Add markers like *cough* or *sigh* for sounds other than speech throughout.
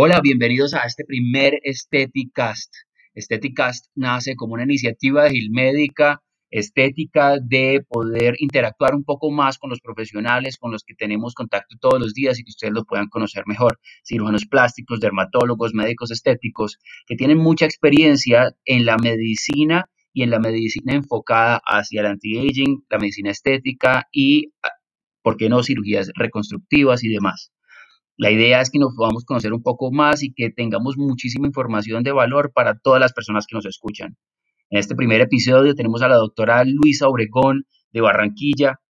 Hola, bienvenidos a este primer Esteticast. Esteticast nace como una iniciativa de Gilmédica estética de poder interactuar un poco más con los profesionales con los que tenemos contacto todos los días y que ustedes lo puedan conocer mejor. Cirujanos plásticos, dermatólogos, médicos estéticos, que tienen mucha experiencia en la medicina y en la medicina enfocada hacia el anti-aging, la medicina estética y, ah, ¿por qué no?, cirugías reconstructivas y demás. La idea es que nos podamos conocer un poco más y que tengamos muchísima información de valor para todas las personas que nos escuchan. En este primer episodio tenemos a la doctora Luisa Obregón de Barranquilla,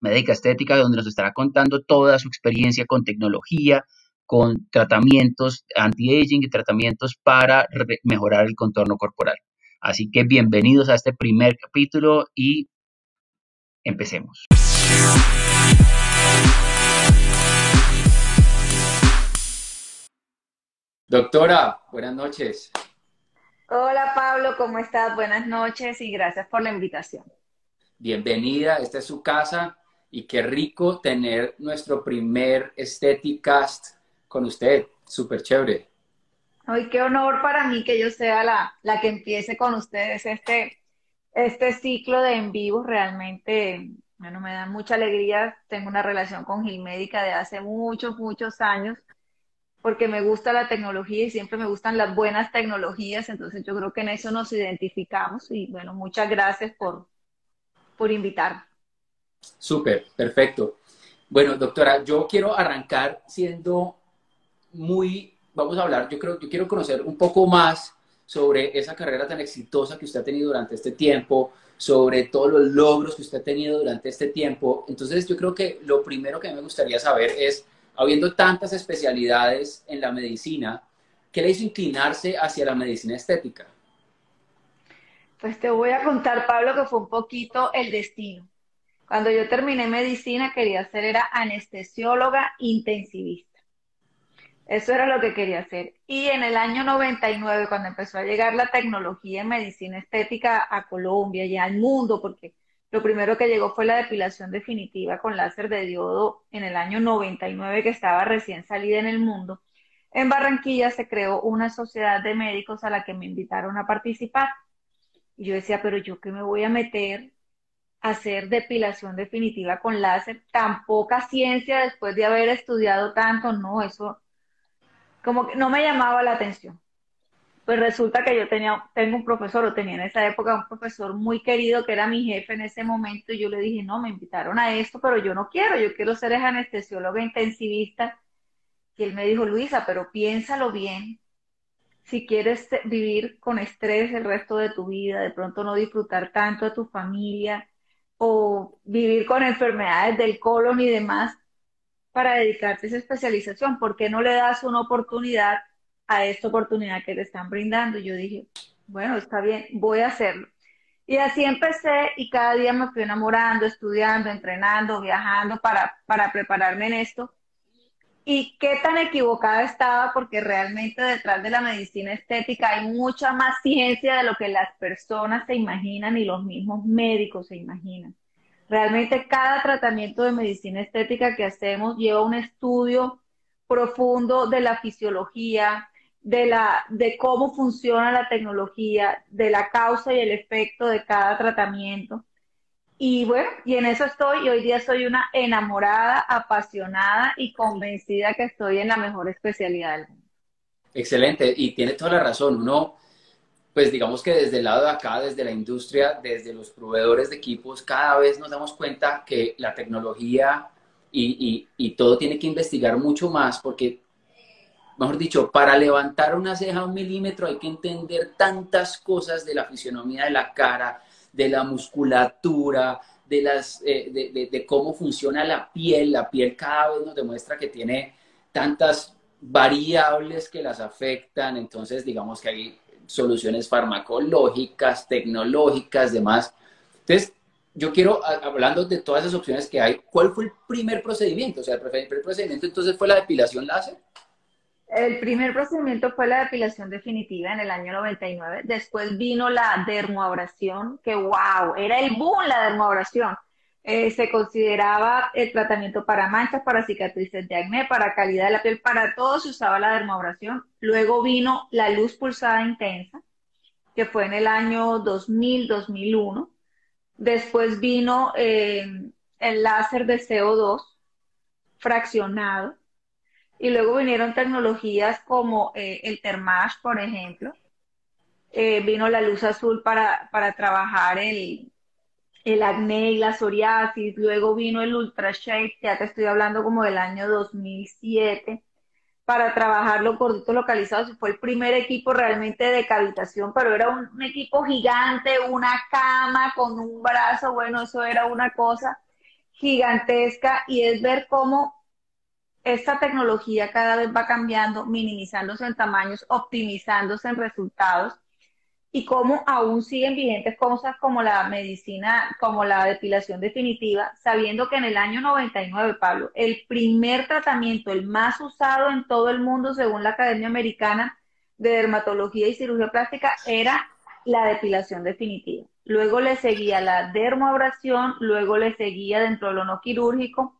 médica estética, donde nos estará contando toda su experiencia con tecnología, con tratamientos anti-aging y tratamientos para mejorar el contorno corporal. Así que bienvenidos a este primer capítulo y empecemos. Doctora, buenas noches. Hola Pablo, ¿cómo estás? Buenas noches y gracias por la invitación. Bienvenida, esta es su casa y qué rico tener nuestro primer Cast con usted. Súper chévere. Ay, qué honor para mí que yo sea la, la que empiece con ustedes este, este ciclo de en vivo. Realmente, bueno, me da mucha alegría. Tengo una relación con Gil Médica de hace muchos, muchos años porque me gusta la tecnología y siempre me gustan las buenas tecnologías, entonces yo creo que en eso nos identificamos y bueno, muchas gracias por, por invitar. Súper, perfecto. Bueno, doctora, yo quiero arrancar siendo muy, vamos a hablar, yo creo, yo quiero conocer un poco más sobre esa carrera tan exitosa que usted ha tenido durante este tiempo, sobre todos los logros que usted ha tenido durante este tiempo. Entonces, yo creo que lo primero que me gustaría saber es, habiendo tantas especialidades en la medicina, ¿qué le hizo inclinarse hacia la medicina estética? Pues te voy a contar, Pablo, que fue un poquito el destino. Cuando yo terminé medicina, quería ser era anestesióloga intensivista. Eso era lo que quería hacer. Y en el año 99, cuando empezó a llegar la tecnología en medicina estética a Colombia y al mundo, porque lo primero que llegó fue la depilación definitiva con láser de diodo en el año 99 que estaba recién salida en el mundo. En Barranquilla se creó una sociedad de médicos a la que me invitaron a participar. Y yo decía, pero yo qué me voy a meter a hacer depilación definitiva con láser, tan poca ciencia después de haber estudiado tanto, no, eso como que no me llamaba la atención pues resulta que yo tenía, tengo un profesor, o tenía en esa época un profesor muy querido que era mi jefe en ese momento, y yo le dije, no, me invitaron a esto, pero yo no quiero, yo quiero ser anestesióloga intensivista. Y él me dijo, Luisa, pero piénsalo bien, si quieres vivir con estrés el resto de tu vida, de pronto no disfrutar tanto de tu familia, o vivir con enfermedades del colon y demás, para dedicarte a esa especialización, ¿por qué no le das una oportunidad a esta oportunidad que te están brindando. yo dije, bueno, está bien, voy a hacerlo. Y así empecé y cada día me fui enamorando, estudiando, entrenando, viajando para, para prepararme en esto. Y qué tan equivocada estaba porque realmente detrás de la medicina estética hay mucha más ciencia de lo que las personas se imaginan y los mismos médicos se imaginan. Realmente cada tratamiento de medicina estética que hacemos lleva un estudio profundo de la fisiología, de, la, de cómo funciona la tecnología, de la causa y el efecto de cada tratamiento. Y bueno, y en eso estoy, y hoy día soy una enamorada, apasionada y convencida que estoy en la mejor especialidad del mundo. Excelente, y tiene toda la razón. Uno, pues digamos que desde el lado de acá, desde la industria, desde los proveedores de equipos, cada vez nos damos cuenta que la tecnología y, y, y todo tiene que investigar mucho más porque mejor dicho, para levantar una ceja un milímetro hay que entender tantas cosas de la fisionomía de la cara, de la musculatura, de, las, eh, de, cómo funciona la piel. La piel cada vez nos demuestra que tiene tantas variables que las afectan, entonces digamos que hay soluciones farmacológicas, tecnológicas, demás. Entonces, yo quiero, hablando de todas esas opciones que hay, ¿cuál fue el primer procedimiento? O sea, el primer procedimiento entonces fue la depilación láser. El primer procedimiento fue la depilación definitiva en el año 99. Después vino la dermoabrasión, que wow, era el boom la dermoabrasión. eh, se consideraba el tratamiento para manchas, para cicatrices de acné, para calidad de la piel, para todo se usaba la dermoabrasión. Luego vino la luz pulsada intensa, que fue en el año 2000-2001. Después vino eh, el láser de CO2 fraccionado. Y luego vinieron tecnologías como eh, el Thermage, por ejemplo. vino la luz azul para, para trabajar el, el acné y la psoriasis, luego vino el Ultra ya te estoy hablando como del año 2007, para trabajar los gorditos localizados. Fue el primer equipo realmente de cavitación, pero era un, equipo gigante, una cama con un brazo, bueno, eso era una cosa gigantesca y es ver cómo esta tecnología cada vez va cambiando, minimizándose en tamaños, optimizándose en resultados y cómo aún siguen vigentes cosas como la medicina, como la depilación definitiva, sabiendo que en el año 99, Pablo, el primer tratamiento, el más usado en todo el mundo, según la Academia Americana de Dermatología y Cirugía Plástica, era la depilación definitiva. Luego le seguía la dermoabrasión, luego le seguía dentro de lo no quirúrgico,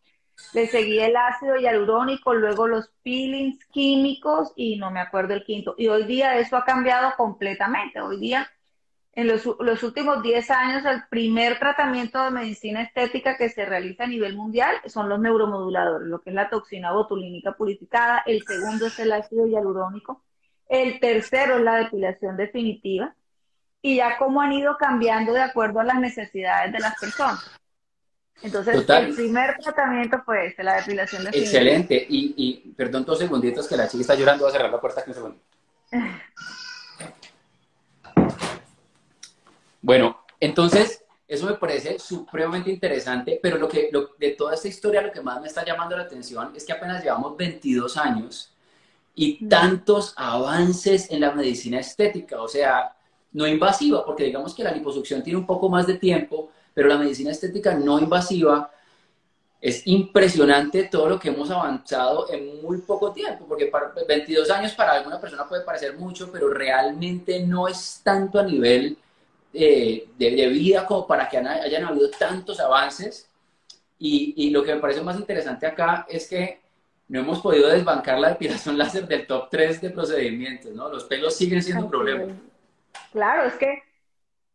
le seguía el ácido hialurónico, luego los peelings químicos y no me acuerdo el quinto. Y hoy día eso ha cambiado completamente. Hoy día, en los, los últimos 10 años, el primer tratamiento de medicina estética que se realiza a nivel mundial son los neuromoduladores, lo que es la toxina botulínica purificada. El segundo es el ácido hialurónico. El tercero es la depilación definitiva. Y ya cómo han ido cambiando de acuerdo a las necesidades de las personas. Entonces, el primer tratamiento fue este, la depilación de Excelente. Y, y, perdón dos segunditos que la chica está llorando. Voy a cerrar la puerta aquí un segundo. *laughs* bueno, entonces, eso me parece supremamente interesante, pero lo que, lo, de toda esta historia, lo que más me está llamando la atención es que apenas llevamos 22 años y tantos avances en la medicina estética, o sea, no invasiva, porque digamos que la liposucción tiene un poco más de tiempo, pero la medicina estética no invasiva es impresionante todo lo que hemos avanzado en muy poco tiempo, porque para 22 años para alguna persona puede parecer mucho, pero realmente no es tanto a nivel eh, de, vida como para que hayan habido tantos avances. Y, y, lo que me parece más interesante acá es que no hemos podido desbancar la depilación láser del top 3 de procedimientos, ¿no? Los pelos siguen siendo un problema. Claro, es que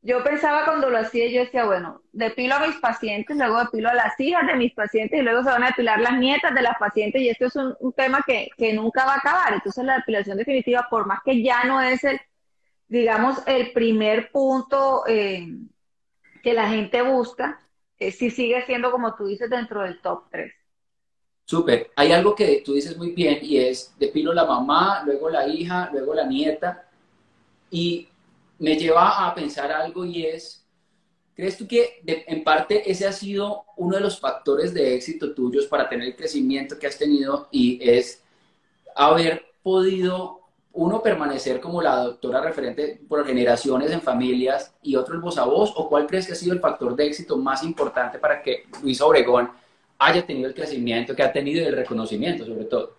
yo pensaba cuando lo hacía, yo decía, bueno, depilo a mis pacientes, luego depilo a las hijas de mis pacientes y luego se van a depilar las nietas de las pacientes y esto es un, tema que, nunca va a acabar. Entonces la depilación definitiva, por más que ya no es el, digamos, el primer punto eh, que la gente busca, eh, sí sigue siendo, como tú dices, dentro del top 3. Súper. Hay algo que tú dices muy bien y es depilo la mamá, luego la hija, luego la nieta. Y me lleva a pensar algo y es, ¿crees tú que en parte ese ha sido uno de los factores de éxito tuyos para tener el crecimiento que has tenido y es haber podido uno permanecer como la doctora referente por generaciones en familias y otro el voz a voz? ¿O cuál crees que ha sido el factor de éxito más importante para que Luis Obregón haya tenido el crecimiento que ha tenido y el reconocimiento sobre todo?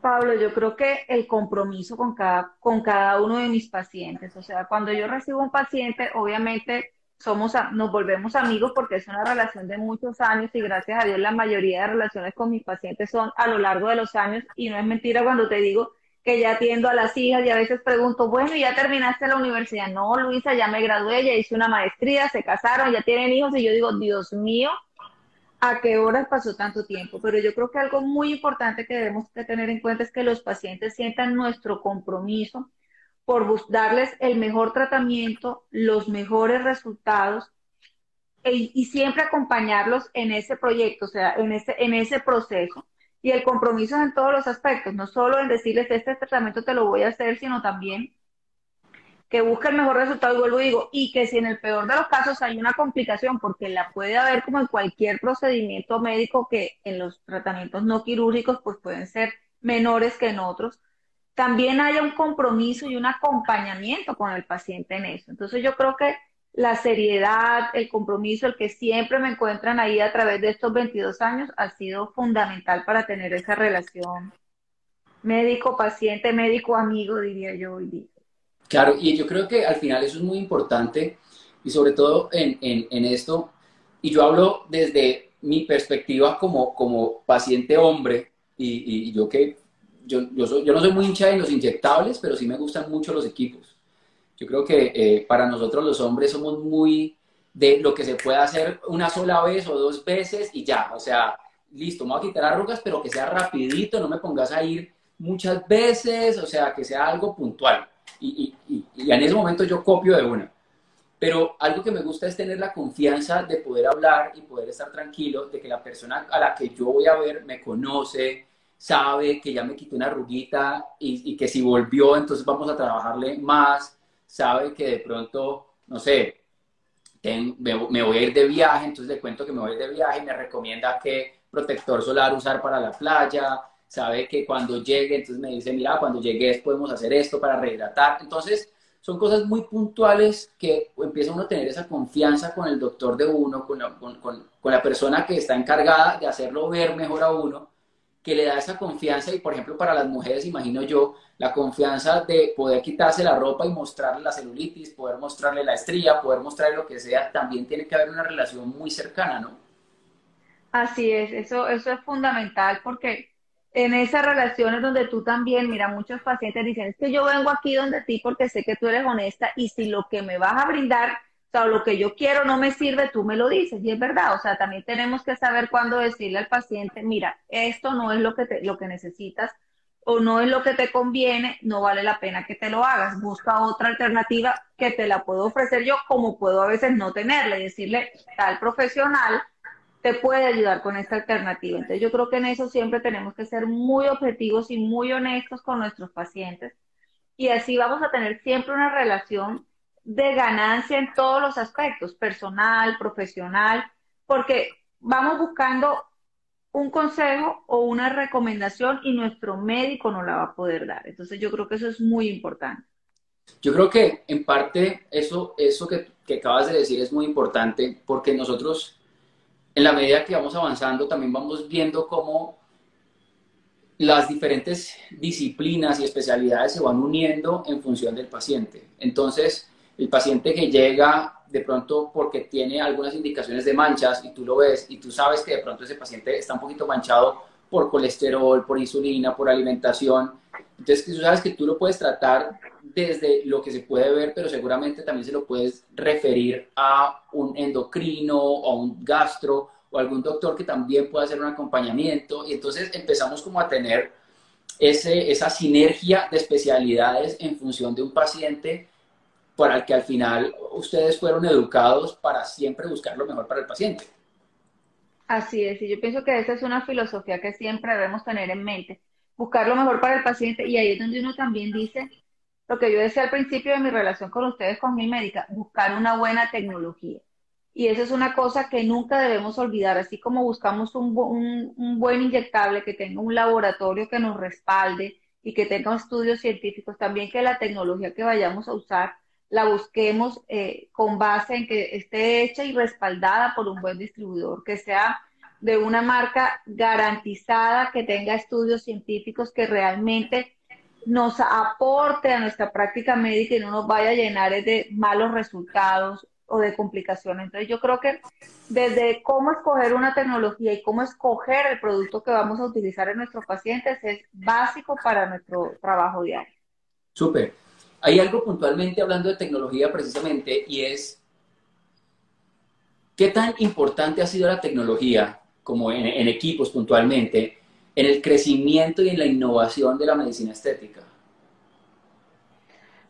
Pablo, yo creo que el compromiso con cada, con cada uno de mis pacientes, o sea, cuando yo recibo un paciente, obviamente somos, nos volvemos amigos porque es una relación de muchos años y gracias a Dios la mayoría de relaciones con mis pacientes son a lo largo de los años y no es mentira cuando te digo que ya atiendo a las hijas y a veces pregunto, bueno, ¿ya terminaste la universidad? No, Luisa, ya me gradué, ya hice una maestría, se casaron, ya tienen hijos y yo digo, Dios mío, a qué horas pasó tanto tiempo, pero yo creo que algo muy importante que debemos tener en cuenta es que los pacientes sientan nuestro compromiso por darles el mejor tratamiento, los mejores resultados e, y siempre acompañarlos en ese proyecto, o sea, en ese, en ese proceso. Y el compromiso en todos los aspectos, no solo en decirles este tratamiento te lo voy a hacer, sino también que busque el mejor resultado, y vuelvo y digo, y que si en el peor de los casos hay una complicación, porque la puede haber como en cualquier procedimiento médico que en los tratamientos no quirúrgicos pues pueden ser menores que en otros, también haya un compromiso y un acompañamiento con el paciente en eso. Entonces yo creo que la seriedad, el compromiso, el que siempre me encuentran ahí a través de estos 22 años ha sido fundamental para tener esa relación médico-paciente, médico-amigo, diría yo hoy día. Claro, y yo creo que al final eso es muy importante y sobre todo en, en, en esto, y yo hablo desde mi perspectiva como, como paciente hombre, y, yo que yo, yo, soy, yo, no soy muy hincha de los inyectables, pero sí me gustan mucho los equipos. Yo creo que eh, para nosotros los hombres somos muy de lo que se puede hacer una sola vez o dos veces y ya, o sea, listo, me voy a quitar arrugas, pero que sea rapidito, no me pongas a ir muchas veces, o sea, que sea algo puntual. Y, en ese momento yo copio de una. Pero algo que me gusta es tener la confianza de poder hablar y poder estar tranquilo, de que la persona a la que yo voy a ver me conoce, sabe que ya me quitó una arruguita y, que si volvió, entonces vamos a trabajarle más, sabe que de pronto, no sé, me, voy a ir de viaje, entonces le cuento que me voy a ir de viaje y me recomienda qué protector solar usar para la playa, sabe que cuando llegue, entonces me dice, mira, cuando llegues podemos hacer esto para rehidratar. Entonces, son cosas muy puntuales que empieza uno a tener esa confianza con el doctor de uno, con la, con, con la persona que está encargada de hacerlo ver mejor a uno, que le da esa confianza y, por ejemplo, para las mujeres, imagino yo, la confianza de poder quitarse la ropa y mostrarle la celulitis, poder mostrarle la estría, poder mostrarle lo que sea, también tiene que haber una relación muy cercana, ¿no? Así es, eso, eso es fundamental porque en esas relaciones donde tú también, mira, muchos pacientes dicen, es que yo vengo aquí donde ti porque sé que tú eres honesta y si lo que me vas a brindar, o sea, lo que yo quiero no me sirve, tú me lo dices y es verdad, o sea, también tenemos que saber cuándo decirle al paciente, mira, esto no es lo que, te, lo que necesitas o no es lo que te conviene, no vale la pena que te lo hagas. Busca otra alternativa que te la puedo ofrecer yo, como puedo a veces no tenerla y decirle, tal profesional te puede ayudar con esta alternativa. Entonces yo creo que en eso siempre tenemos que ser muy objetivos y muy honestos con nuestros pacientes y así vamos a tener siempre una relación de ganancia en todos los aspectos, personal, profesional, porque vamos buscando un consejo o una recomendación y nuestro médico no la va a poder dar. Entonces yo creo que eso es muy importante. Yo creo que en parte eso, eso que, que acabas de decir es muy importante porque nosotros en la medida que vamos avanzando también vamos viendo cómo las diferentes disciplinas y especialidades se van uniendo en función del paciente. Entonces, el paciente que llega de pronto porque tiene algunas indicaciones de manchas y tú lo ves y tú sabes que de pronto ese paciente está un poquito manchado por colesterol, por insulina, por alimentación. Entonces tú sabes que tú lo puedes tratar desde lo que se puede ver, pero seguramente también se lo puedes referir a un endocrino o a un gastro o algún doctor que también pueda hacer un acompañamiento. Y entonces empezamos como a tener esa sinergia de especialidades en función de un paciente para el que al final ustedes fueron educados para siempre buscar lo mejor para el paciente. Así es, y yo pienso que esa es una filosofía que siempre debemos tener en mente, buscar lo mejor para el paciente y ahí es donde uno también dice lo que yo decía al principio de mi relación con ustedes, con mi médica, buscar una buena tecnología. Y eso es una cosa que nunca debemos olvidar, así como buscamos un, un, un buen inyectable que tenga un laboratorio que nos respalde y que tenga estudios científicos, también que la tecnología que vayamos a usar la busquemos eh, con base en que esté hecha y respaldada por un buen distribuidor, que sea de una marca garantizada, que tenga estudios científicos que realmente nos aporte a nuestra práctica médica y no nos vaya a llenar de malos resultados o de complicaciones. Entonces yo creo que desde cómo escoger una tecnología y cómo escoger el producto que vamos a utilizar en nuestros pacientes es básico para nuestro trabajo diario. Súper. Hay algo puntualmente hablando de tecnología precisamente y es, ¿qué tan importante ha sido la tecnología, como en, en equipos puntualmente, en el crecimiento y en la innovación de la medicina estética?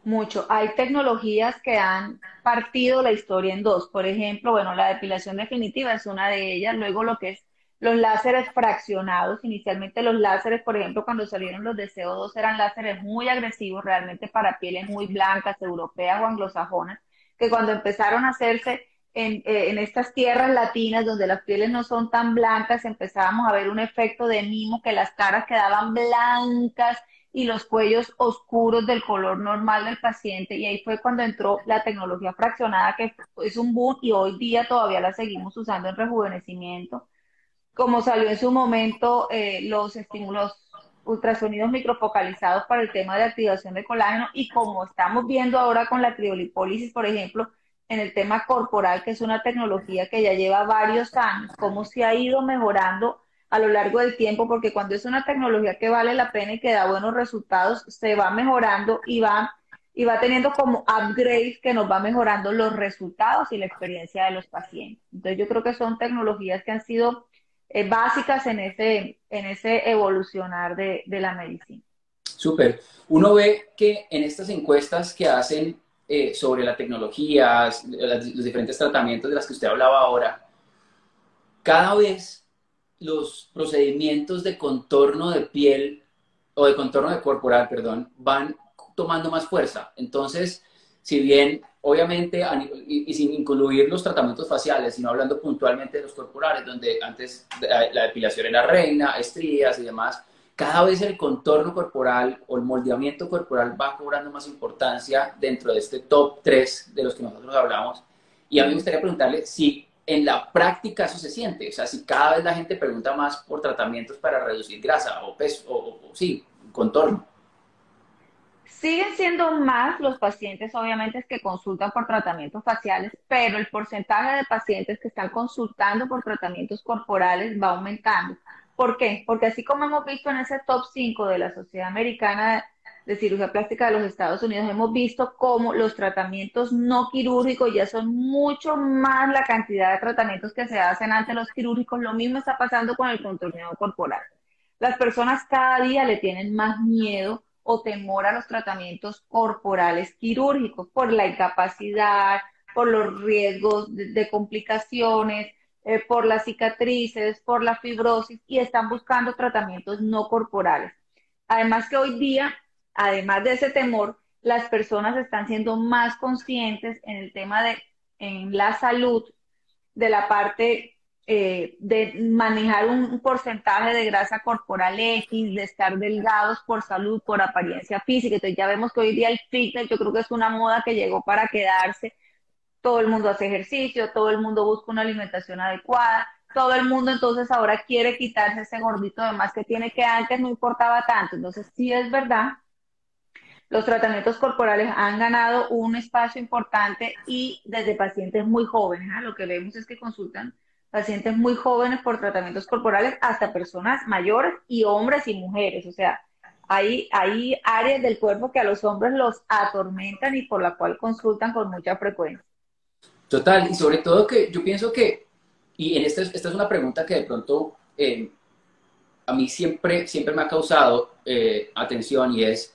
Mucho. Hay tecnologías que han partido la historia en dos. Por ejemplo, bueno, la depilación definitiva es una de ellas. Luego lo que es los láseres fraccionados, inicialmente los láseres, por ejemplo, cuando salieron los de CO2 eran láseres muy agresivos realmente para pieles muy blancas, europeas o anglosajonas, que cuando empezaron a hacerse en, eh, en, estas tierras latinas donde las pieles no son tan blancas, empezábamos a ver un efecto de mimo, que las caras quedaban blancas y los cuellos oscuros del color normal del paciente y ahí fue cuando entró la tecnología fraccionada que es un boom y hoy día todavía la seguimos usando en rejuvenecimiento como salió en su momento eh, los estímulos ultrasonidos microfocalizados para el tema de activación de colágeno y como estamos viendo ahora con la criolipólisis, por ejemplo, en el tema corporal, que es una tecnología que ya lleva varios años, cómo se ha ido mejorando a lo largo del tiempo, porque cuando es una tecnología que vale la pena y que da buenos resultados, se va mejorando y va, y va teniendo como upgrades que nos va mejorando los resultados y la experiencia de los pacientes. Entonces yo creo que son tecnologías que han sido eh, básicas en ese, en ese evolucionar de, de la medicina. Súper. Uno ve que en estas encuestas que hacen eh, sobre la tecnología, los diferentes tratamientos de las que usted hablaba ahora, cada vez los procedimientos de contorno de piel o de contorno de corporal, perdón, van tomando más fuerza. Entonces, si bien obviamente, y, sin incluir los tratamientos faciales, sino hablando puntualmente de los corporales, donde antes la depilación era reina, estrías y demás, cada vez el contorno corporal o el moldeamiento corporal va cobrando más importancia dentro de este top 3 de los que nosotros hablamos. Y a mí me gustaría preguntarle si en la práctica eso se siente. O sea, si cada vez la gente pregunta más por tratamientos para reducir grasa o peso, o, sí, contorno. Siguen siendo más los pacientes, obviamente, que consultan por tratamientos faciales, pero el porcentaje de pacientes que están consultando por tratamientos corporales va aumentando. ¿Por qué? Porque así como hemos visto en ese top 5 de la Sociedad Americana de cirugía plástica de los Estados Unidos, hemos visto cómo los tratamientos no quirúrgicos ya son mucho más la cantidad de tratamientos que se hacen ante los quirúrgicos. Lo mismo está pasando con el contorno corporal. Las personas cada día le tienen más miedo o temor a los tratamientos corporales quirúrgicos por la incapacidad, por los riesgos de, complicaciones, eh, por las cicatrices, por la fibrosis y están buscando tratamientos no corporales. Además que hoy día además de ese temor, las personas están siendo más conscientes en el tema de en la salud, de la parte eh, de manejar un porcentaje de grasa corporal X, de estar delgados por salud, por apariencia física. Entonces ya vemos que hoy día el fitness yo creo que es una moda que llegó para quedarse. Todo el mundo hace ejercicio, todo el mundo busca una alimentación adecuada, todo el mundo entonces ahora quiere quitarse ese gordito de más que tiene que antes no importaba tanto. Entonces sí es verdad los tratamientos corporales han ganado un espacio importante y desde pacientes muy jóvenes. ¿ah? Lo que vemos es que consultan pacientes muy jóvenes por tratamientos corporales hasta personas mayores y hombres y mujeres. O sea, hay, hay áreas del cuerpo que a los hombres los atormentan y por la cual consultan con mucha frecuencia. Total, y sobre todo que yo pienso que, y en esta, esta es una pregunta que de pronto eh, a mí siempre, siempre me ha causado eh, atención y es,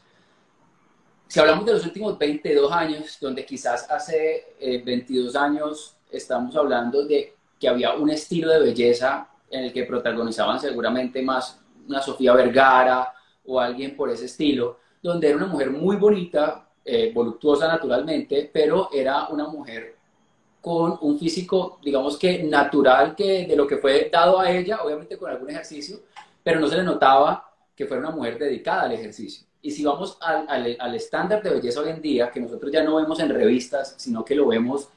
si hablamos de los últimos 22 años, donde quizás hace 22 eh, años estamos hablando de que había un estilo de belleza en el que protagonizaban seguramente más una Sofía Vergara o alguien por ese estilo, donde era una mujer muy bonita, eh, voluptuosa naturalmente, pero era una mujer con un físico, digamos que natural, que de lo que fue dado a ella, obviamente con algún ejercicio, pero no se le notaba que fuera una mujer dedicada al ejercicio. Y si vamos al, estándar de belleza hoy en día, que nosotros ya no vemos en revistas, sino que lo vemos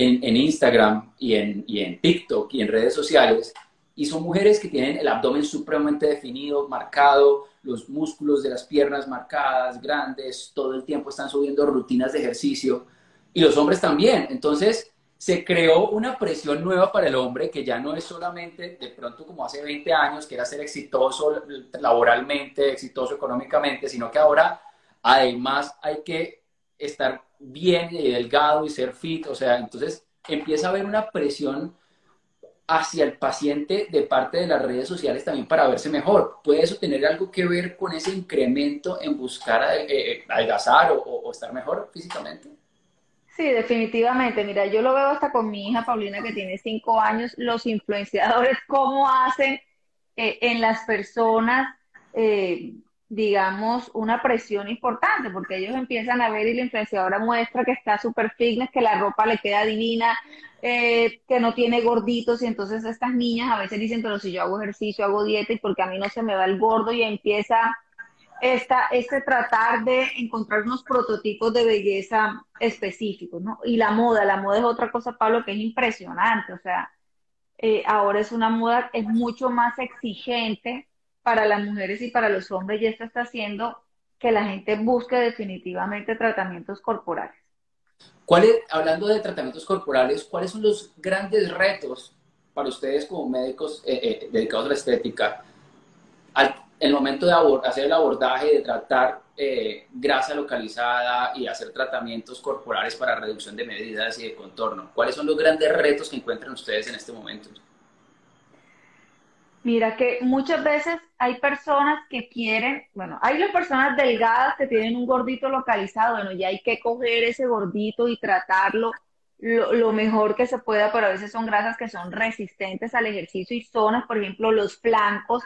en, Instagram y en, y en TikTok y en redes sociales, y son mujeres que tienen el abdomen supremamente definido, marcado, los músculos de las piernas marcadas, grandes, todo el tiempo están subiendo rutinas de ejercicio, y los hombres también. Entonces, se creó una presión nueva para el hombre que ya no es solamente de pronto como hace 20 años, que era ser exitoso laboralmente, exitoso económicamente, sino que ahora además hay que estar bien y delgado y ser fit, o sea, entonces empieza a haber una presión hacia el paciente de parte de las redes sociales también para verse mejor. ¿Puede eso tener algo que ver con ese incremento en buscar eh, eh, adelgazar o estar mejor físicamente? Sí, definitivamente. Mira, yo lo veo hasta con mi hija Paulina que tiene cinco años, los influenciadores, *laughs* cómo hacen eh, en las personas, digamos, una presión importante, porque ellos empiezan a ver y la influenciadora muestra que está súper fitness, que la ropa le queda divina, eh, que no tiene gorditos, y entonces estas niñas a veces dicen, pero si yo hago ejercicio, hago dieta, y porque a mí no se me va el gordo, y empieza esta, este tratar de encontrar unos prototipos de belleza específicos, ¿no? Y la moda, la moda es otra cosa, Pablo, que es impresionante, o sea, eh, ahora es una moda, es mucho más exigente para las mujeres y para los hombres, y esto está haciendo que la gente busque definitivamente tratamientos corporales. hablando de tratamientos corporales, ¿cuáles son los grandes retos para ustedes como médicos eh, eh, dedicados a la estética al el momento de hacer el abordaje, de tratar eh, grasa localizada y hacer tratamientos corporales para reducción de medidas y de contorno? ¿Cuáles son los grandes retos que encuentran ustedes en este momento? Mira que muchas veces hay personas que quieren, bueno, hay las personas delgadas que tienen un gordito localizado, bueno, ya hay que coger ese gordito y tratarlo lo, lo, mejor que se pueda, pero a veces son grasas que son resistentes al ejercicio y zonas, por ejemplo, los flancos,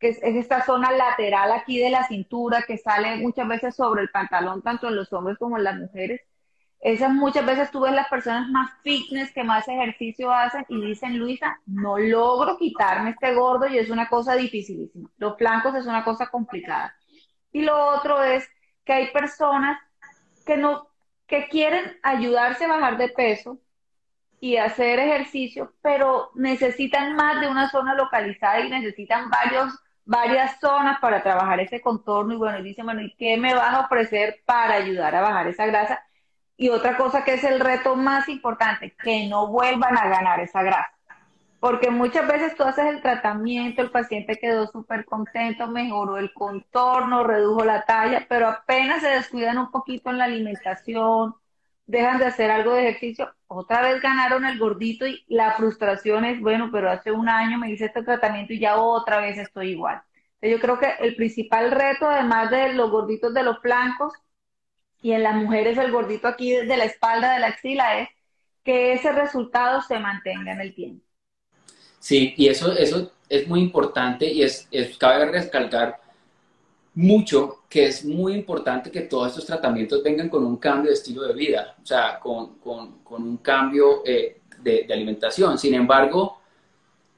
que es, esta zona lateral aquí de la cintura que sale muchas veces sobre el pantalón, tanto en los hombres como en las mujeres. Esas muchas veces tú ves las personas más fitness que más ejercicio hacen y dicen, Luisa, no logro quitarme este gordo y es una cosa dificilísima. Los flancos es una cosa complicada. Y lo otro es que hay personas que no, que quieren ayudarse a bajar de peso y hacer ejercicio, pero necesitan más de una zona localizada y necesitan varios varias zonas para trabajar ese contorno y bueno, y dicen, bueno, ¿y qué me vas a ofrecer para ayudar a bajar esa grasa? Y otra cosa que es el reto más importante, que no vuelvan a ganar esa grasa. Porque muchas veces tú haces el tratamiento, el paciente quedó súper contento, mejoró el contorno, redujo la talla, pero apenas se descuidan un poquito en la alimentación, dejan de hacer algo de ejercicio, otra vez ganaron el gordito y la frustración es, bueno, pero hace un año me hice este tratamiento y ya otra vez estoy igual. Yo creo que el principal reto, además de los gorditos de los flancos y en las mujeres el gordito aquí de la espalda, de la axila, es que ese resultado se mantenga en el tiempo. Sí, y eso, eso es muy importante y es, es cabe recalcar mucho que es muy importante que todos estos tratamientos vengan con un cambio de estilo de vida, o sea, con, con, con un cambio eh, de, de, alimentación. Sin embargo,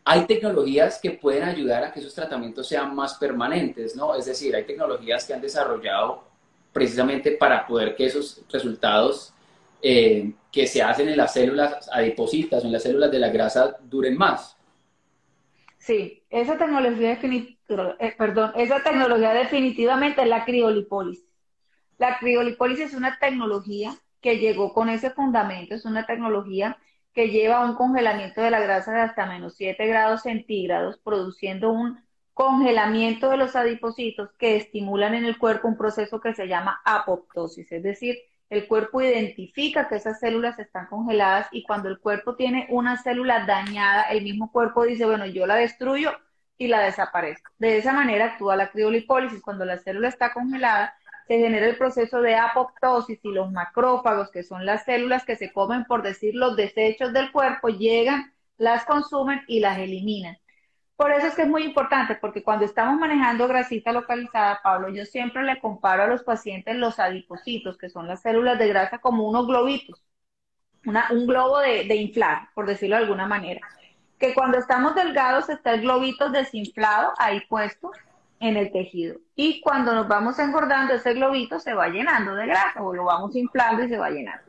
hay tecnologías que pueden ayudar a que esos tratamientos sean más permanentes, ¿no? Es decir, hay tecnologías que han desarrollado precisamente para poder que esos resultados eh, que se hacen en las células adipositas o en las células de la grasa duren más. Sí, esa tecnología eh, perdón, esa tecnología definitivamente es la criolipólisis. La criolipólisis es una tecnología que llegó con ese fundamento, es una tecnología que lleva a un congelamiento de la grasa de hasta menos 7 grados centígrados, produciendo un congelamiento de los adipocitos que estimulan en el cuerpo un proceso que se llama apoptosis, es decir, el cuerpo identifica que esas células están congeladas y cuando el cuerpo tiene una célula dañada, el mismo cuerpo dice, bueno, yo la destruyo y la desaparezco. De esa manera actúa la criolipólisis. Cuando la célula está congelada, se genera el proceso de apoptosis y los macrófagos, que son las células que se comen, por decir, los desechos del cuerpo, llegan, las consumen y las eliminan. Por eso es que es muy importante, porque cuando estamos manejando grasita localizada, Pablo, yo siempre le comparo a los pacientes los adipocitos, que son las células de grasa, como unos globitos, un globo de, de inflar, por decirlo de alguna manera que cuando estamos delgados está el globito desinflado ahí puesto en el tejido. Y cuando nos vamos engordando, ese globito se va llenando de grasa o lo vamos inflando y se va llenando.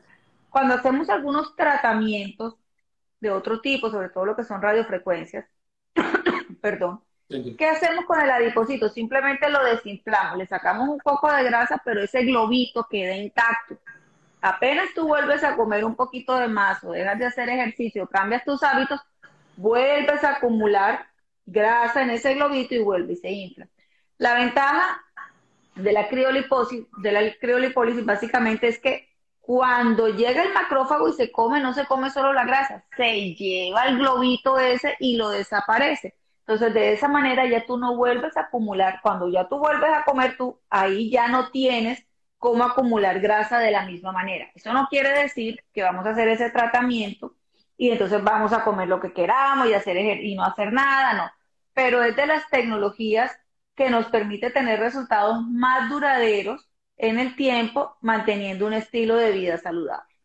Cuando hacemos algunos tratamientos de otro tipo, sobre todo lo que son radiofrecuencias, perdón, ¿qué hacemos con el adipocito? Simplemente lo desinflamos, le sacamos un poco de grasa, pero ese globito queda intacto. Apenas tú vuelves a comer un poquito de más o dejas de hacer ejercicio, cambias tus hábitos, vuelves a acumular grasa en ese globito y vuelve y se infla. La ventaja de la crioliposis, de la criolipólisis básicamente es que cuando llega el macrófago y se come, no se come solo la grasa, se lleva el globito ese y lo desaparece. Entonces, de esa manera ya tú no vuelves a acumular. Cuando ya tú vuelves a comer, tú ahí ya no tienes cómo acumular grasa de la misma manera. Eso no quiere decir que vamos a hacer ese tratamiento y entonces vamos a comer lo que queramos y, hacer, y no hacer nada, no. Pero es de las tecnologías que nos permite tener resultados más duraderos en el tiempo, manteniendo un estilo de vida saludable.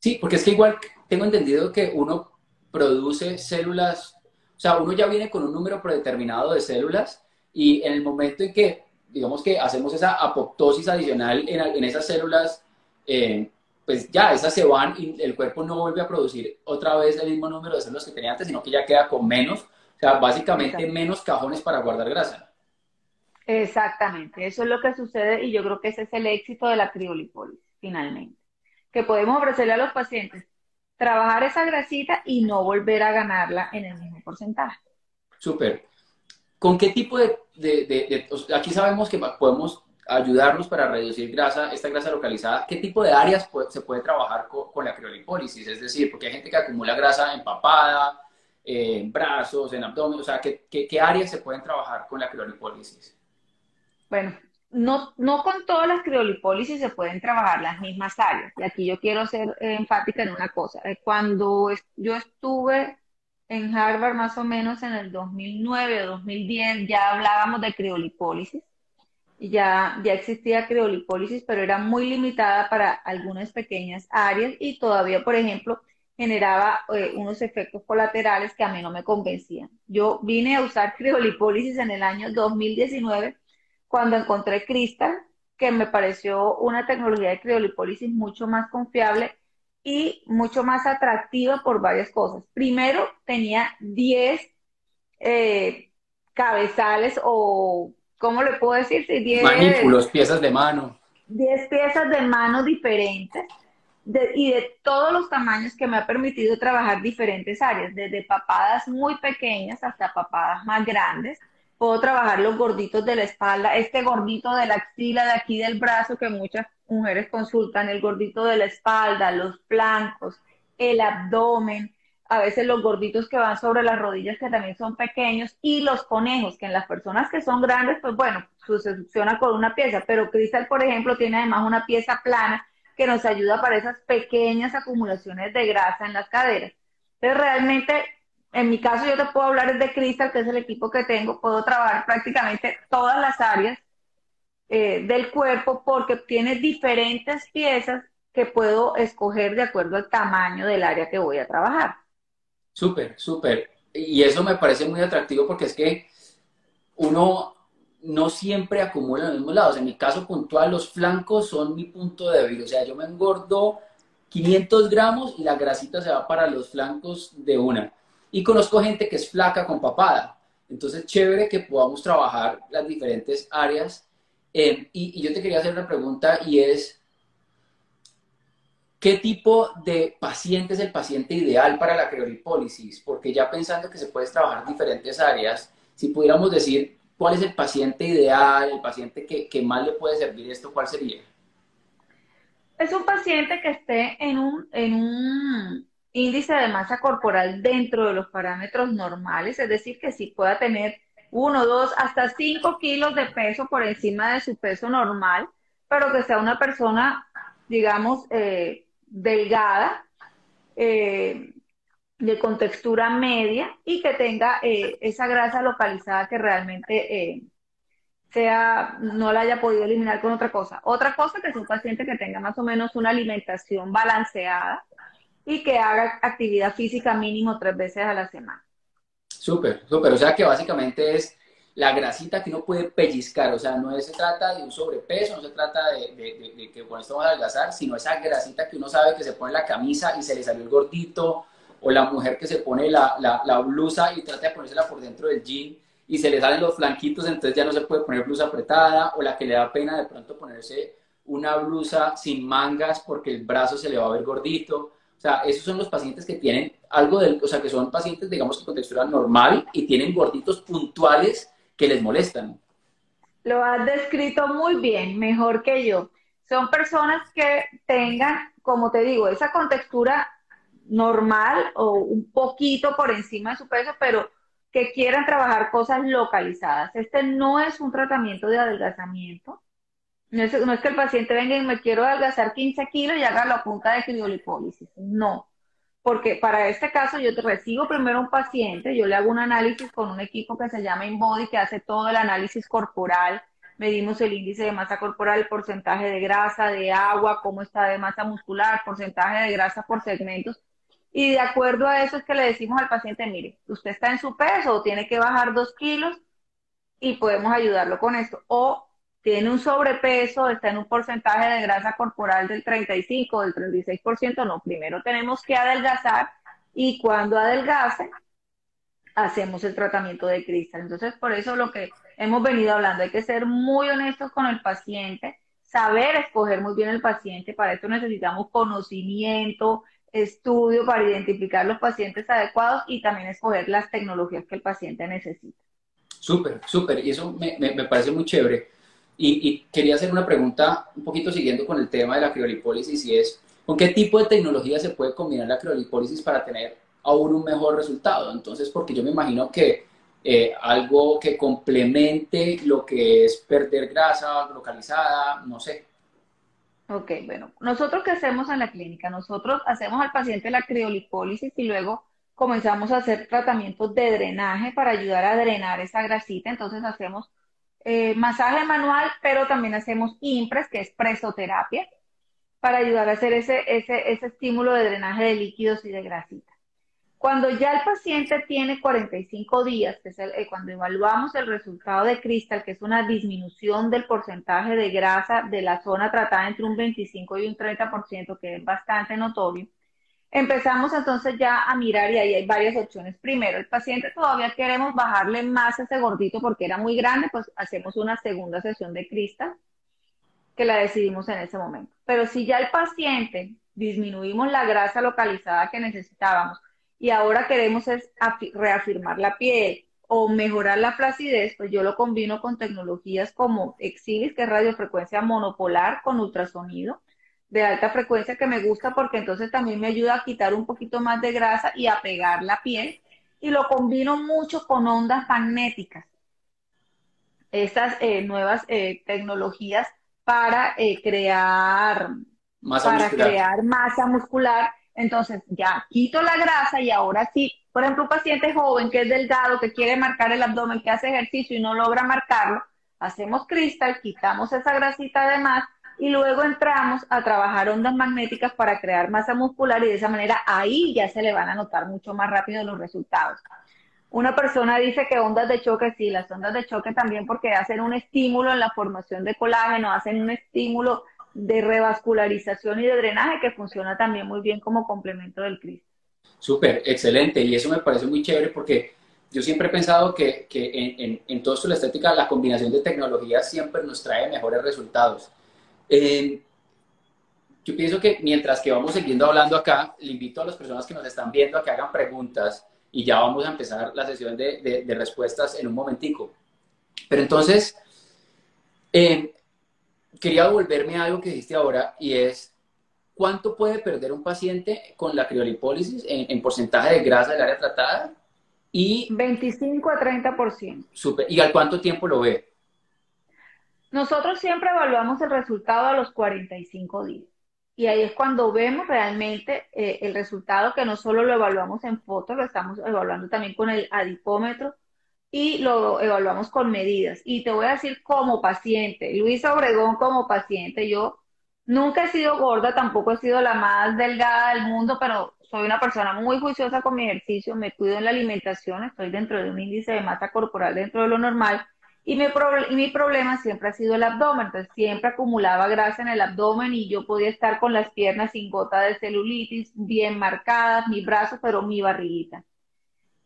Sí, porque es que igual tengo entendido que uno produce células, o sea, uno ya viene con un número predeterminado de células y en el momento en que, digamos que hacemos esa apoptosis adicional en, en esas células, eh, pues ya esas se van y el cuerpo no vuelve a producir otra vez el mismo número de células que tenía antes, sino que ya queda con menos, o sea, básicamente menos cajones para guardar grasa. Exactamente, eso es lo que sucede y yo creo que ese es el éxito de la criolipólisis, finalmente. que podemos ofrecerle a los pacientes. Trabajar esa grasita y no volver a ganarla en el mismo porcentaje. Súper. ¿Con qué tipo de, aquí sabemos que podemos ayudarnos para reducir grasa, esta grasa localizada, ¿qué tipo de áreas se puede trabajar con, la criolipólisis? Es decir, porque hay gente que acumula grasa empapada, en brazos, en abdomen, o sea, ¿qué, qué, áreas se pueden trabajar con la criolipólisis? Bueno, no, no con todas las criolipólisis se pueden trabajar las mismas áreas. Y aquí yo quiero ser enfática en una cosa. Cuando yo estuve en Harvard más o menos en el 2009 o 2010, ya hablábamos de criolipólisis. Ya, ya existía criolipólisis, pero era muy limitada para algunas pequeñas áreas y todavía, por ejemplo, generaba eh, unos efectos colaterales que a mí no me convencían. Yo vine a usar criolipólisis en el año 2019 cuando encontré Crystal, que me pareció una tecnología de criolipólisis mucho más confiable y mucho más atractiva por varias cosas. Primero, tenía 10 eh, cabezales o, ¿cómo le puedo decir? 10 Manípulos, piezas de mano. 10 piezas de mano diferentes y de todos los tamaños que me ha permitido trabajar diferentes áreas, desde papadas muy pequeñas hasta papadas más grandes. Puedo trabajar los gorditos de la espalda, este gordito de la axila de aquí del brazo que muchas mujeres consultan, el gordito de la espalda, los flancos, el abdomen, a veces los gorditos que van sobre las rodillas que también son pequeños y los conejos que en las personas que son grandes, pues bueno, se succiona con una pieza, pero Cristal, por ejemplo, tiene además una pieza plana que nos ayuda para esas pequeñas acumulaciones de grasa en las caderas. Entonces, realmente, en mi caso, yo te puedo hablar de Crystal, que es el equipo que tengo, puedo trabajar prácticamente todas las áreas eh, del cuerpo porque tiene diferentes piezas que puedo escoger de acuerdo al tamaño del área que voy a trabajar. Súper, súper. Y eso me parece muy atractivo porque es que uno no siempre acumulo en los mismos lados. En mi caso puntual, los flancos son mi punto débil. O sea, yo me engordo 500 gramos y la grasita se va para los flancos de una. Y conozco gente que es flaca con papada. Entonces, chévere que podamos trabajar las diferentes áreas. y, y, yo te quería hacer una pregunta y es, ¿qué tipo de paciente es el paciente ideal para la criolipólisis? Porque ya pensando que se puede trabajar diferentes áreas, si pudiéramos decir ¿Cuál es el paciente ideal, el paciente que, más le puede servir esto? ¿Cuál sería? Es un paciente que esté en un, en un índice de masa corporal dentro de los parámetros normales, es decir, que sí pueda tener uno, dos, hasta cinco kilos de peso por encima de su peso normal, pero que sea una persona, digamos, eh, delgada, eh, de contextura media y que tenga eh, esa grasa localizada que realmente sea, no la haya podido eliminar con otra cosa. Otra cosa que es un paciente que tenga más o menos una alimentación balanceada y que haga actividad física mínimo tres veces a la semana. Súper, súper. O sea que básicamente es la grasita que uno puede pellizcar. O sea, no se trata de un sobrepeso, no se trata de, de que con esto vamos a adelgazar, sino esa grasita que uno sabe que se pone la camisa y se le salió el gordito o la mujer que se pone la, la, blusa y trata de ponérsela por dentro del jean y se le salen los flanquitos, entonces ya no se puede poner blusa apretada, o la que le da pena de pronto ponerse una blusa sin mangas porque el brazo se le va a ver gordito. O sea, esos son los pacientes que tienen algo del, o sea, que son pacientes, digamos, con textura normal y tienen gorditos puntuales que les molestan. Lo has descrito muy bien, mejor que yo. Son personas que tengan, como te digo, esa contextura normal o un poquito por encima de su peso, pero que quieran trabajar cosas localizadas. Este no es un tratamiento de adelgazamiento. No es, que el paciente venga y me quiero adelgazar 15 kilos y haga la punta de criolipólisis. No. Porque para este caso yo recibo primero un paciente, yo le hago un análisis con un equipo que se llama InBody, que hace todo el análisis corporal, medimos el índice de masa corporal, el porcentaje de grasa, de agua, cómo está de masa muscular, porcentaje de grasa por segmentos, y de acuerdo a eso es que le decimos al paciente, mire, usted está en su peso o tiene que bajar dos kilos y podemos ayudarlo con esto. O tiene un sobrepeso, está en un porcentaje de grasa corporal del 35 o del 36%, no, primero tenemos que adelgazar y cuando adelgace, hacemos el tratamiento de cristal. Entonces, por eso lo que hemos venido hablando, hay que ser muy honestos con el paciente, saber escoger muy bien el paciente. Para esto necesitamos conocimiento, estudio para identificar los pacientes adecuados y también escoger las tecnologías que el paciente necesita. Súper, súper. Y eso me, me, parece muy chévere. Y, y, quería hacer una pregunta un poquito siguiendo con el tema de la criolipólisis y es, ¿con qué tipo de tecnología se puede combinar la criolipólisis para tener aún un mejor resultado? Entonces, porque yo me imagino que eh, algo que complemente lo que es perder grasa localizada, no sé. Ok, bueno, nosotros qué hacemos en la clínica? Nosotros hacemos al paciente la criolipólisis y luego comenzamos a hacer tratamientos de drenaje para ayudar a drenar esa grasita. Entonces hacemos eh, masaje manual, pero también hacemos impres, que es presoterapia, para ayudar a hacer ese, ese, ese estímulo de drenaje de líquidos y de grasita. Cuando ya el paciente tiene 45 días, que es eh, cuando evaluamos el resultado de Crystal, que es una disminución del porcentaje de grasa de la zona tratada entre un 25 y un 30%, que es bastante notorio, empezamos entonces ya a mirar y ahí hay varias opciones. Primero, el paciente todavía queremos bajarle más ese gordito porque era muy grande, pues hacemos una segunda sesión de Crystal que la decidimos en ese momento. Pero si ya el paciente disminuimos la grasa localizada que necesitábamos, y ahora queremos es reafirmar la piel o mejorar la flacidez, pues yo lo combino con tecnologías como Exilis, que es radiofrecuencia monopolar con ultrasonido de alta frecuencia que me gusta porque entonces también me ayuda a quitar un poquito más de grasa y a pegar la piel. Y lo combino mucho con ondas magnéticas. Estas eh, nuevas eh, tecnologías para eh, crear para crear masa muscular. Entonces ya quito la grasa y ahora sí, por ejemplo, un paciente joven que es delgado, que quiere marcar el abdomen, que hace ejercicio y no logra marcarlo, hacemos cristal, quitamos esa grasita de más y luego entramos a trabajar ondas magnéticas para crear masa muscular y de esa manera ahí ya se le van a notar mucho más rápido los resultados. Una persona dice que ondas de choque, sí, las ondas de choque también porque hacen un estímulo en la formación de colágeno, hacen un estímulo de revascularización y de drenaje que funciona también muy bien como complemento del Cristo. Súper, excelente. Y eso me parece muy chévere porque yo siempre he pensado que, que en, en, todo esto la estética, la combinación de tecnologías siempre nos trae mejores resultados. Eh, yo pienso que mientras que vamos siguiendo hablando acá, le invito a las personas que nos están viendo a que hagan preguntas y ya vamos a empezar la sesión de, de, de respuestas en un momentico. Pero entonces, eh, quería volverme a algo que dijiste ahora y es, ¿cuánto puede perder un paciente con la criolipólisis en, porcentaje de grasa del área tratada? Y, 25 a 30%. Super. ¿Y al cuánto tiempo lo ve? Nosotros siempre evaluamos el resultado a los 45 días. Y ahí es cuando vemos realmente eh, el resultado que no solo lo evaluamos en fotos, lo estamos evaluando también con el adipómetro y lo evaluamos con medidas. Y te voy a decir como paciente, Luisa Obregón como paciente, yo nunca he sido gorda, tampoco he sido la más delgada del mundo, pero soy una persona muy juiciosa con mi ejercicio, me cuido en la alimentación, estoy dentro de un índice de masa corporal dentro de lo normal. Y mi, y mi problema siempre ha sido el abdomen, entonces siempre acumulaba grasa en el abdomen y yo podía estar con las piernas sin gota de celulitis, bien marcadas, mi brazo, pero mi barriguita.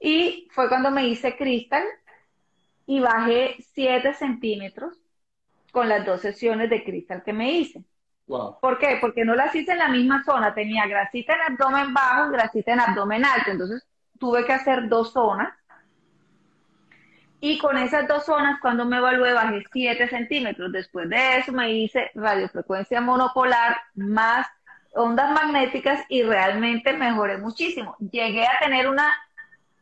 Y fue cuando me hice cristal y bajé 7 centímetros con las dos sesiones de cristal que me hice. ¿Por qué? Porque no las hice en la misma zona. Tenía grasita en abdomen bajo grasita en abdomen alto. Entonces tuve que hacer dos zonas. Y con esas dos zonas, cuando me evalué, bajé 7 centímetros. Después de eso me hice radiofrecuencia monopolar más ondas magnéticas y realmente mejoré muchísimo. Llegué a tener una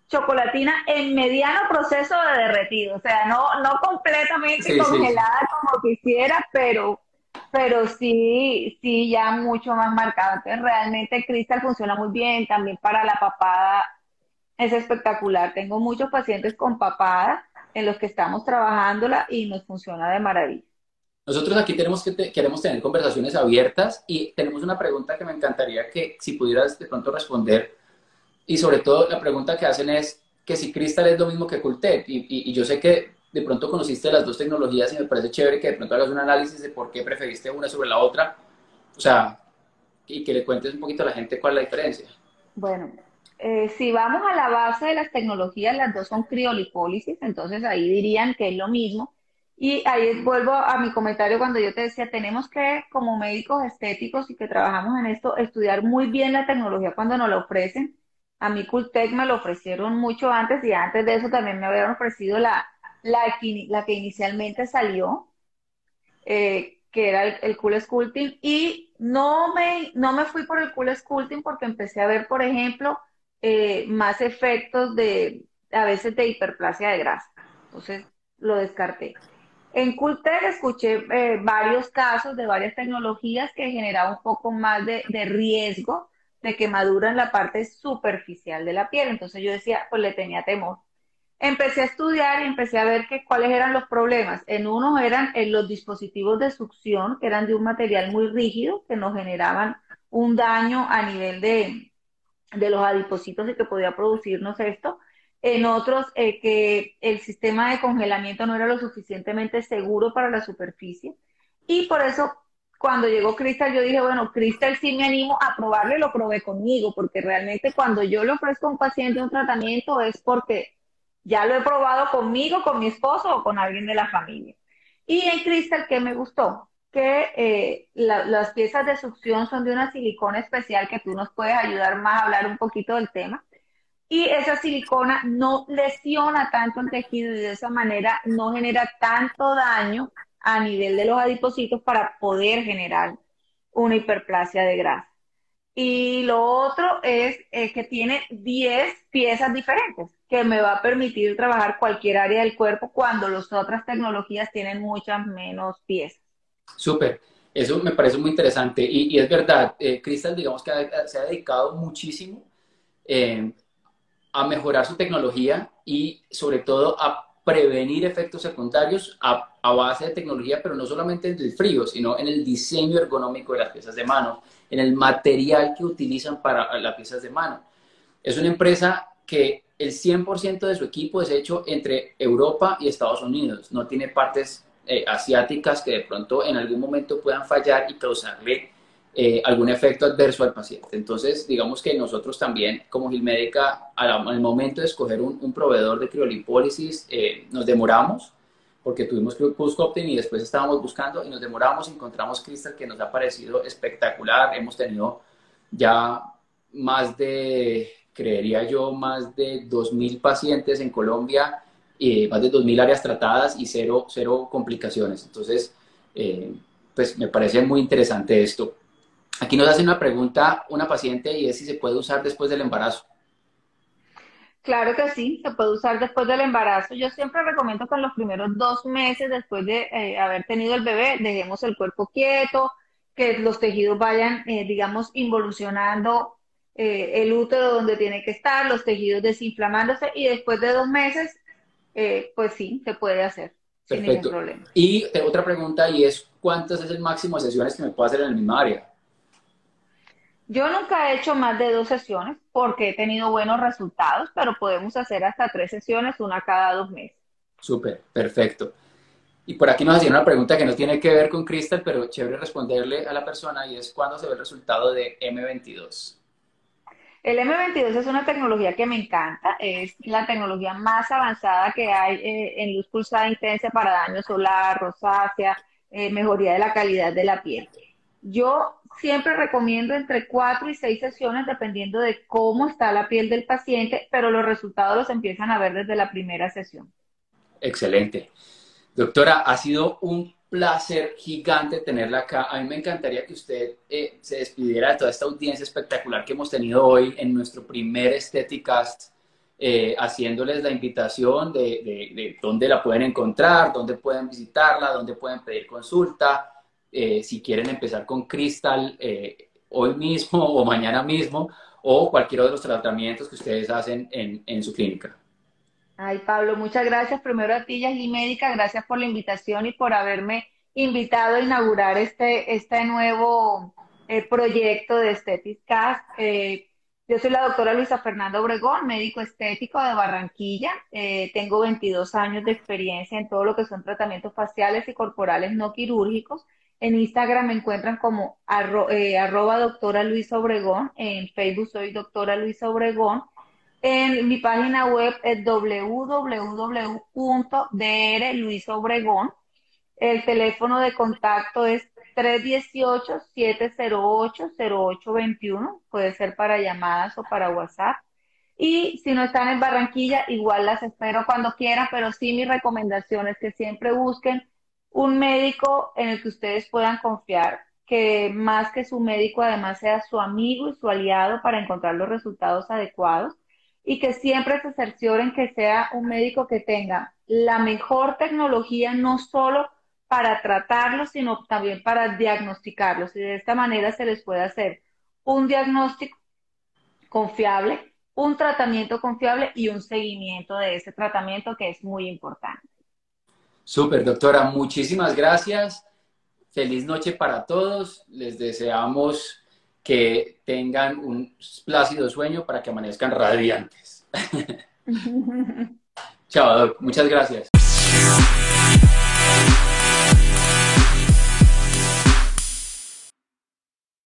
chocolatina en mediano proceso de derretido, o sea, no, no completamente congelada como quisiera, pero, pero sí, sí ya mucho más marcada. Entonces realmente Cristal funciona muy bien, también para la papada es espectacular. Tengo muchos pacientes con papada en los que estamos trabajándola y nos funciona de maravilla. Nosotros aquí tenemos que queremos tener conversaciones abiertas y tenemos una pregunta que me encantaría que si pudieras de pronto responder y sobre todo la pregunta que hacen es que si Crystal es lo mismo que Cultet. Y, y, yo sé que de pronto conociste las dos tecnologías y me parece chévere que de pronto hagas un análisis de por qué preferiste una sobre la otra. O sea, y que le cuentes un poquito a la gente cuál es la diferencia. Bueno, eh, si vamos a la base de las tecnologías, las dos son criolipólisis, entonces ahí dirían que es lo mismo. Y ahí vuelvo a mi comentario cuando yo te decía, tenemos que, como médicos estéticos y que trabajamos en esto, estudiar muy bien la tecnología cuando nos la ofrecen. A mí Cultec me lo ofrecieron mucho antes y antes de eso también me habían ofrecido la, la, la que inicialmente salió, eh, que era el, Cool Sculpting. Y no me, no me fui por el Cool Sculpting porque empecé a ver, por ejemplo, eh, más efectos de, a veces de hiperplasia de grasa. Entonces lo descarté. En Cultec escuché eh, varios casos de varias tecnologías que generaban un poco más de, riesgo de quemadura en la parte superficial de la piel. Entonces yo decía, pues le tenía temor. Empecé a estudiar y empecé a ver que, cuáles eran los problemas. En uno eran en los dispositivos de succión, que eran de un material muy rígido, que nos generaban un daño a nivel de, de los adipocitos y que podía producirnos esto en otros eh, que el sistema de congelamiento no era lo suficientemente seguro para la superficie. Y por eso, cuando llegó Crystal, yo dije, bueno, Crystal sí me animo a probarle, lo probé conmigo, porque realmente cuando yo le ofrezco a un paciente un tratamiento es porque ya lo he probado conmigo, con mi esposo o con alguien de la familia. Y en Crystal, ¿qué me gustó? Que eh, las piezas de succión son de una silicona especial que tú nos puedes ayudar más a hablar un poquito del tema y esa silicona no lesiona tanto el tejido y de esa manera no genera tanto daño a nivel de los adipocitos para poder generar una hiperplasia de grasa. Y lo otro es, que tiene 10 piezas diferentes, que me va a permitir trabajar cualquier área del cuerpo cuando las otras tecnologías tienen muchas menos piezas. Súper, eso me parece muy interesante. Y, es verdad, eh, Crystal, digamos que se ha dedicado muchísimo eh, a mejorar su tecnología y sobre todo a prevenir efectos secundarios a, base de tecnología, pero no solamente en el frío, sino en el diseño ergonómico de las piezas de mano, en el material que utilizan para las piezas de mano. Es una empresa que el 100% de su equipo es hecho entre Europa y Estados Unidos. No tiene partes eh, asiáticas que de pronto en algún momento puedan fallar y causarle eh, algún efecto adverso al paciente. Entonces, digamos que nosotros también, como Gilmédica, al, momento de escoger un, proveedor de criolipólisis, eh, nos demoramos, porque tuvimos Cuscoptin y después estábamos buscando y nos demoramos, encontramos Crystal que nos ha parecido espectacular. Hemos tenido ya más de, creería yo, más de 2.000 pacientes en Colombia, y más de 2.000 áreas tratadas y cero, cero complicaciones. Entonces, eh, pues me parece muy interesante esto. Aquí nos hace una pregunta una paciente y es si se puede usar después del embarazo. Claro que sí, se puede usar después del embarazo. Yo siempre recomiendo que en los primeros dos meses después de eh, haber tenido el bebé dejemos el cuerpo quieto, que los tejidos vayan, eh, digamos, involucionando eh, el útero donde tiene que estar, los tejidos desinflamándose y después de dos meses, pues sí, se puede hacer. Sin ningún problema. Y otra pregunta y es, ¿cuántas es el máximo de sesiones que me puedo hacer en el misma área? Yo nunca he hecho más de dos sesiones porque he tenido buenos resultados, pero podemos hacer hasta tres sesiones, una cada dos meses. Súper, perfecto. Y por aquí nos hacían una pregunta que no tiene que ver con Crystal, pero chévere responderle a la persona y es ¿cuándo se ve el resultado de M22? El M22 es una tecnología que me encanta, es la tecnología más avanzada que hay eh, en luz pulsada intensa para daño solar, rosácea, eh, mejoría de la calidad de la piel. Yo siempre recomiendo entre cuatro y seis sesiones dependiendo de cómo está la piel del paciente, pero los resultados los empiezan a ver desde la primera sesión. Excelente. Doctora, ha sido un placer gigante tenerla acá. A mí me encantaría que usted eh, se despidiera de toda esta audiencia espectacular que hemos tenido hoy en nuestro primer Aestheticast, eh, haciéndoles la invitación de, de dónde la pueden encontrar, dónde pueden visitarla, dónde pueden pedir consulta eh, si quieren empezar con Crystal hoy mismo *laughs* o mañana mismo o cualquiera de los tratamientos que ustedes hacen en, su clínica. Ay, Pablo, muchas gracias primero a ti y Médica, gracias por la invitación y por haberme invitado a inaugurar este, este nuevo eh, proyecto de Aesthetic Cast. yo soy la doctora Luisa Fernanda Obregón, médico estético de Barranquilla. tengo 22 años de experiencia en todo lo que son tratamientos faciales y corporales no quirúrgicos. En Instagram me encuentran como eh, arroba doctora Luisa Obregón. En Facebook soy doctora Luisa Obregón. En mi página web es www.drluisobregón. El teléfono de contacto es 318-708-0821. Puede ser para llamadas o para WhatsApp. Y si no están en Barranquilla, igual las espero cuando quieran, pero sí mi recomendación es que siempre busquen un médico en el que ustedes puedan confiar, que más que su médico además sea su amigo y su aliado para encontrar los resultados adecuados y que siempre se cercioren que sea un médico que tenga la mejor tecnología, no solo para tratarlos, sino también para diagnosticarlos. Y de esta manera se les puede hacer un diagnóstico confiable, un tratamiento confiable y un seguimiento de ese tratamiento que es muy importante. Súper, doctora, muchísimas gracias. Feliz noche para todos. Les deseamos que tengan un plácido sueño para que amanezcan radiantes. *laughs* Chao, Doc. Muchas gracias.